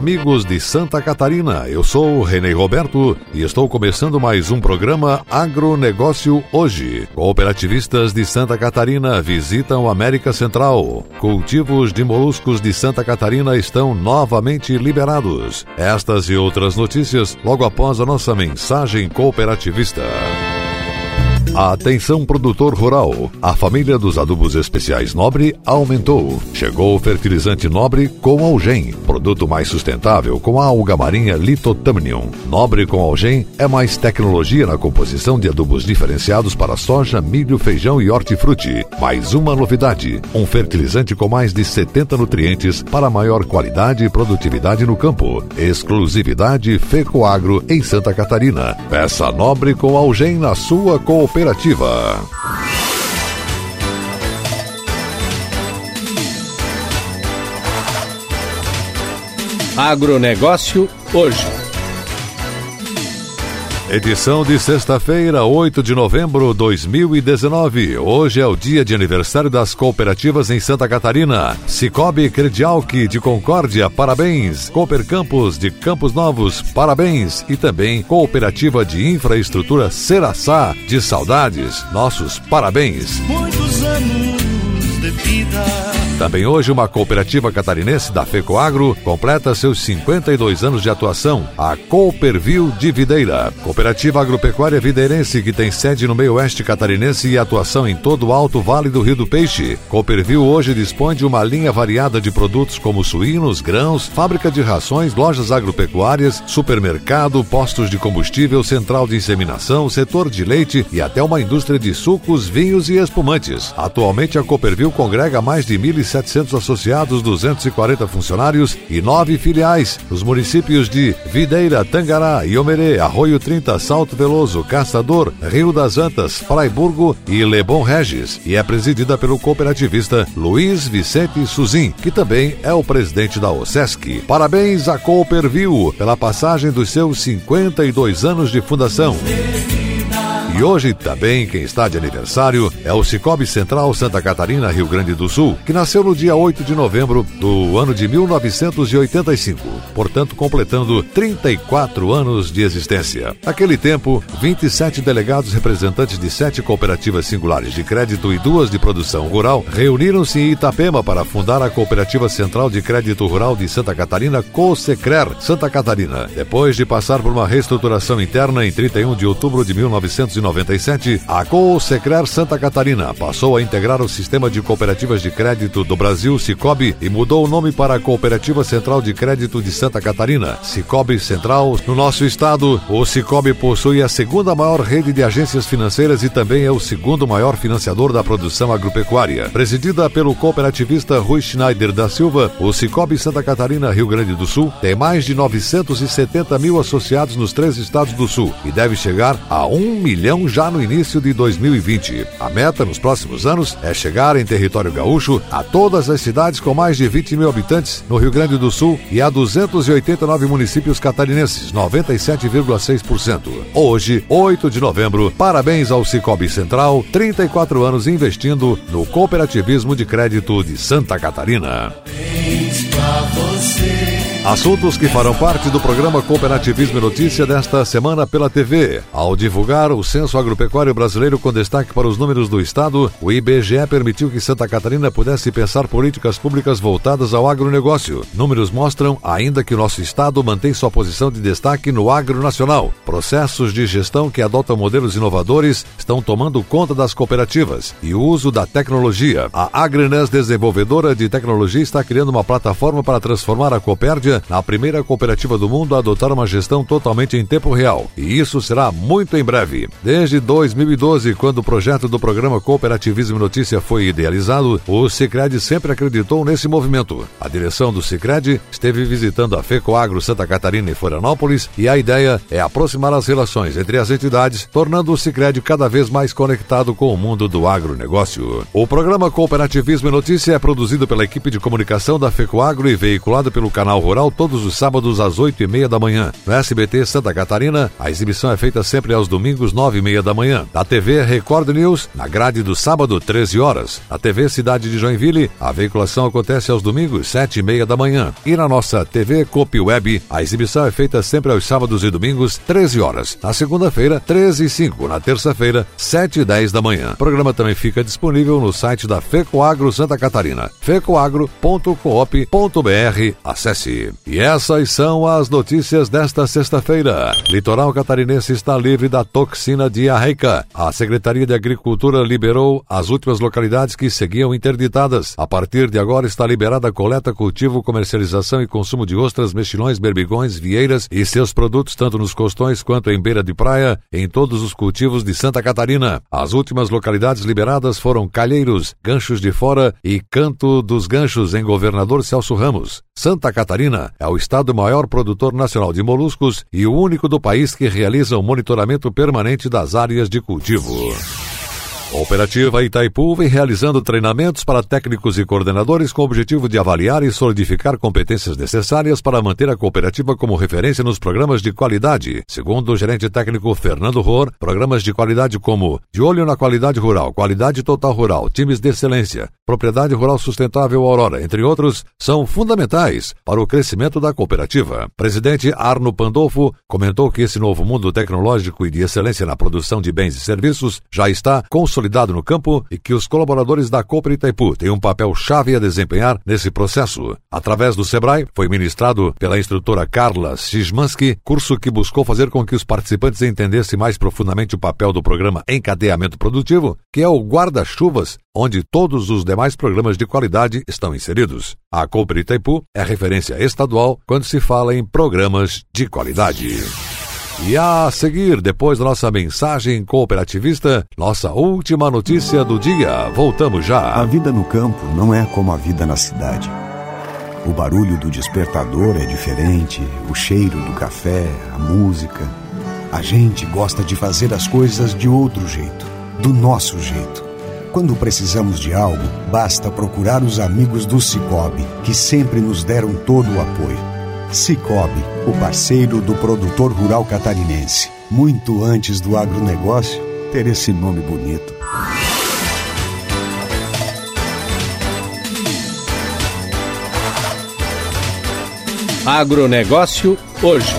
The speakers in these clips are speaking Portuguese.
amigos de Santa Catarina. Eu sou Renê Roberto e estou começando mais um programa Agronegócio Hoje. Cooperativistas de Santa Catarina visitam América Central. Cultivos de moluscos de Santa Catarina estão novamente liberados. Estas e outras notícias logo após a nossa mensagem cooperativista. Atenção produtor rural. A família dos adubos especiais Nobre aumentou. Chegou o fertilizante Nobre com Algem, produto mais sustentável com a alga marinha Litotamnium. Nobre com Algem é mais tecnologia na composição de adubos diferenciados para soja, milho, feijão e hortifruti. Mais uma novidade, um fertilizante com mais de 70 nutrientes para maior qualidade e produtividade no campo. Exclusividade Fecoagro em Santa Catarina. Peça Nobre com Algem na sua cooperativa Cooperativa. Agronegócio hoje. Edição de sexta-feira, 8 de novembro de 2019. Hoje é o dia de aniversário das cooperativas em Santa Catarina. Cicobi Credialc de Concórdia, parabéns. Cooper Campos de Campos Novos, parabéns. E também Cooperativa de Infraestrutura Seraçá de Saudades, nossos parabéns. Muitos anos de vida também hoje, uma cooperativa catarinense da FECOAGRO completa seus 52 anos de atuação, a Cooperville de Videira. Cooperativa agropecuária videirense que tem sede no meio oeste catarinense e atuação em todo o alto vale do Rio do Peixe. Cooperville hoje dispõe de uma linha variada de produtos como suínos, grãos, fábrica de rações, lojas agropecuárias, supermercado, postos de combustível, central de inseminação, setor de leite e até uma indústria de sucos, vinhos e espumantes. Atualmente, a Cooperville congrega mais de 1.000 1.700 associados, 240 funcionários e nove filiais nos municípios de Videira, Tangará, Iomerê, Arroio 30, Salto Veloso, Caçador, Rio das Antas, Fraiburgo e Lebon Regis e é presidida pelo cooperativista Luiz Vicente Suzin, que também é o presidente da OSESC. Parabéns à Cooperville pela passagem dos seus 52 anos de fundação. E hoje também quem está de aniversário é o Cicobi Central Santa Catarina, Rio Grande do Sul, que nasceu no dia 8 de novembro do ano de 1985, portanto completando 34 anos de existência. Naquele tempo, 27 delegados representantes de sete cooperativas singulares de crédito e duas de produção rural reuniram-se em Itapema para fundar a Cooperativa Central de Crédito Rural de Santa Catarina, COSECRER, Santa Catarina. Depois de passar por uma reestruturação interna em 31 de outubro de 1990, 1997, a Coosecrer Santa Catarina passou a integrar o sistema de cooperativas de crédito do Brasil, Cicobi, e mudou o nome para a Cooperativa Central de Crédito de Santa Catarina, Cicobi Central. No nosso estado, o Cicobi possui a segunda maior rede de agências financeiras e também é o segundo maior financiador da produção agropecuária. Presidida pelo cooperativista Rui Schneider da Silva, o Cicobi Santa Catarina, Rio Grande do Sul, tem mais de 970 mil associados nos três estados do Sul e deve chegar a um milhão já no início de 2020. A meta nos próximos anos é chegar em território gaúcho a todas as cidades com mais de 20 mil habitantes no Rio Grande do Sul e a 289 municípios catarinenses, 97,6%. Hoje, 8 de novembro, parabéns ao Cicobi Central, 34 anos investindo no cooperativismo de crédito de Santa Catarina. Assuntos que farão parte do programa Cooperativismo e Notícia desta semana pela TV. Ao divulgar o Censo Agropecuário Brasileiro com destaque para os números do Estado, o IBGE permitiu que Santa Catarina pudesse pensar políticas públicas voltadas ao agronegócio. Números mostram ainda que o nosso Estado mantém sua posição de destaque no agro nacional. Processos de gestão que adotam modelos inovadores estão tomando conta das cooperativas e o uso da tecnologia. A Agrinas Desenvolvedora de Tecnologia está criando uma plataforma para transformar a Copérdia na primeira cooperativa do mundo a adotar uma gestão totalmente em tempo real. E isso será muito em breve. Desde 2012, quando o projeto do programa Cooperativismo Notícia foi idealizado, o Sicredi sempre acreditou nesse movimento. A direção do Sicredi esteve visitando a FECOAGRO Santa Catarina e Florianópolis e a ideia é aproximar as relações entre as entidades, tornando o Sicredi cada vez mais conectado com o mundo do agronegócio. O programa Cooperativismo e Notícia é produzido pela equipe de comunicação da FECOAGRO e veiculado pelo canal Rural Todos os sábados às oito e meia da manhã. No SBT Santa Catarina, a exibição é feita sempre aos domingos nove e meia da manhã. Na TV Record News, na grade do sábado, 13 horas. Na TV Cidade de Joinville, a veiculação acontece aos domingos, sete e meia da manhã. E na nossa TV Cop Web, a exibição é feita sempre aos sábados e domingos, 13 horas. Na segunda-feira, 13 e 5. Na terça-feira, 7 e 10 da manhã. O programa também fica disponível no site da FECOAGRO Santa Catarina, fecoagro.coop.br. Acesse. E essas são as notícias desta sexta-feira. Litoral catarinense está livre da toxina diarreica. A Secretaria de Agricultura liberou as últimas localidades que seguiam interditadas. A partir de agora está liberada a coleta, cultivo, comercialização e consumo de ostras, mexilhões, berbigões, vieiras e seus produtos tanto nos costões quanto em beira de praia, em todos os cultivos de Santa Catarina. As últimas localidades liberadas foram Calheiros, Ganchos de Fora e Canto dos Ganchos, em Governador Celso Ramos. Santa Catarina é o estado maior produtor nacional de moluscos e o único do país que realiza o monitoramento permanente das áreas de cultivo. Operativa Itaipu vem realizando treinamentos para técnicos e coordenadores com o objetivo de avaliar e solidificar competências necessárias para manter a cooperativa como referência nos programas de qualidade. Segundo o gerente técnico Fernando Ror, programas de qualidade como De Olho na Qualidade Rural, Qualidade Total Rural, Times de Excelência, Propriedade Rural Sustentável Aurora, entre outros, são fundamentais para o crescimento da cooperativa. Presidente Arno Pandolfo comentou que esse novo mundo tecnológico e de excelência na produção de bens e serviços já está consolidado consolidado no campo e que os colaboradores da Cooper Itaipu têm um papel chave a desempenhar nesse processo. Através do Sebrae, foi ministrado pela instrutora Carla Szymanski, curso que buscou fazer com que os participantes entendessem mais profundamente o papel do programa Encadeamento Produtivo, que é o guarda-chuvas onde todos os demais programas de qualidade estão inseridos. A Cooper Itaipu é referência estadual quando se fala em programas de qualidade. E a seguir, depois da nossa mensagem cooperativista, nossa última notícia do dia. Voltamos já. A vida no campo não é como a vida na cidade. O barulho do despertador é diferente, o cheiro do café, a música. A gente gosta de fazer as coisas de outro jeito, do nosso jeito. Quando precisamos de algo, basta procurar os amigos do Cicobi, que sempre nos deram todo o apoio. Cicobi, o parceiro do produtor rural catarinense. Muito antes do agronegócio ter esse nome bonito. Agronegócio hoje.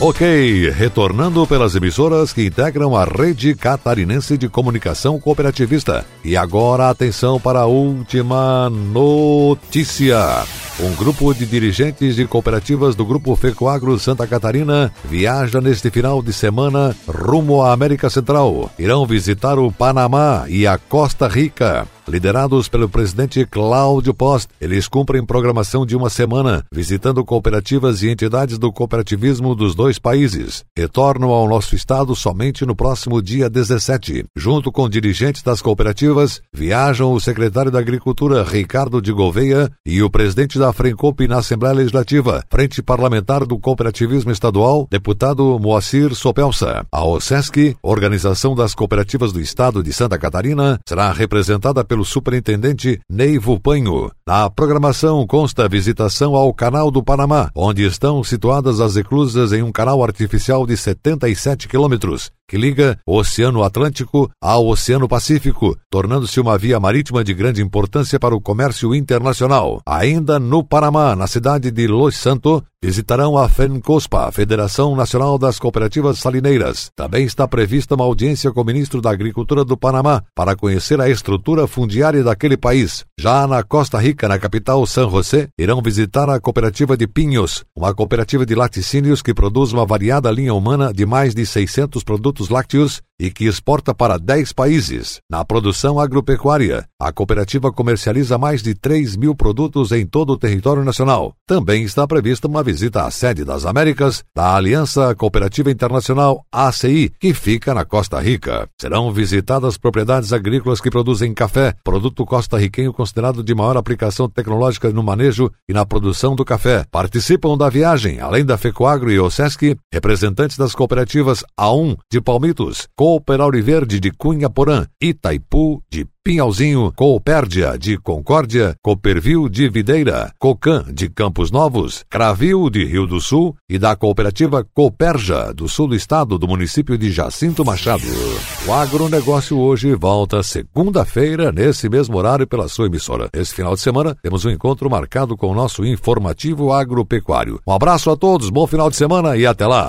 Ok, retornando pelas emissoras que integram a rede catarinense de comunicação cooperativista. E agora atenção para a última notícia. Um grupo de dirigentes de cooperativas do Grupo Fecoagro Santa Catarina viaja neste final de semana rumo à América Central. Irão visitar o Panamá e a Costa Rica. Liderados pelo presidente Cláudio Post, eles cumprem programação de uma semana, visitando cooperativas e entidades do cooperativismo dos dois países. Retornam ao nosso estado somente no próximo dia 17. Junto com dirigentes das cooperativas, viajam o secretário da Agricultura Ricardo de Gouveia e o presidente da Frencop na Assembleia Legislativa, Frente Parlamentar do Cooperativismo Estadual, deputado Moacir Sopelsa. A OSESC, Organização das Cooperativas do Estado de Santa Catarina, será representada pelo pelo superintendente Neivo Panho. Na programação consta a visitação ao Canal do Panamá, onde estão situadas as eclusas em um canal artificial de 77 quilômetros, que liga o Oceano Atlântico ao Oceano Pacífico, tornando-se uma via marítima de grande importância para o comércio internacional. Ainda no Panamá, na cidade de Los Santos, visitarão a FENCOSPA, Federação Nacional das Cooperativas Salineiras. Também está prevista uma audiência com o ministro da Agricultura do Panamá para conhecer a estrutura fundiária daquele país. Já na Costa Rica, na capital San José, irão visitar a cooperativa de Pinhos, uma cooperativa de laticínios que produz uma variada linha humana de mais de 600 produtos lácteos e que exporta para 10 países. Na produção agropecuária, a cooperativa comercializa mais de 3 mil produtos em todo o território nacional. Também está prevista uma visita à sede das Américas da Aliança Cooperativa Internacional ACI, que fica na Costa Rica. Serão visitadas propriedades agrícolas que produzem café, produto costarriquenho considerado de maior aplicação tecnológica no manejo e na produção do café. Participam da viagem, além da FECOAGRO e OSESC, representantes das cooperativas A1 de Palmitos, Cooper Auriverde de Cunha Porã, Itaipu de Pinhalzinho, Coopérdia de Concórdia, Cooperville de Videira, Cocan de Campos Novos, Cravil de Rio do Sul e da cooperativa Cooperja do sul do estado do município de Jacinto Machado. O agronegócio hoje volta segunda-feira nesse mesmo horário pela sua emissora. Esse final de semana temos um encontro marcado com o nosso informativo agropecuário. Um abraço a todos, bom final de semana e até lá.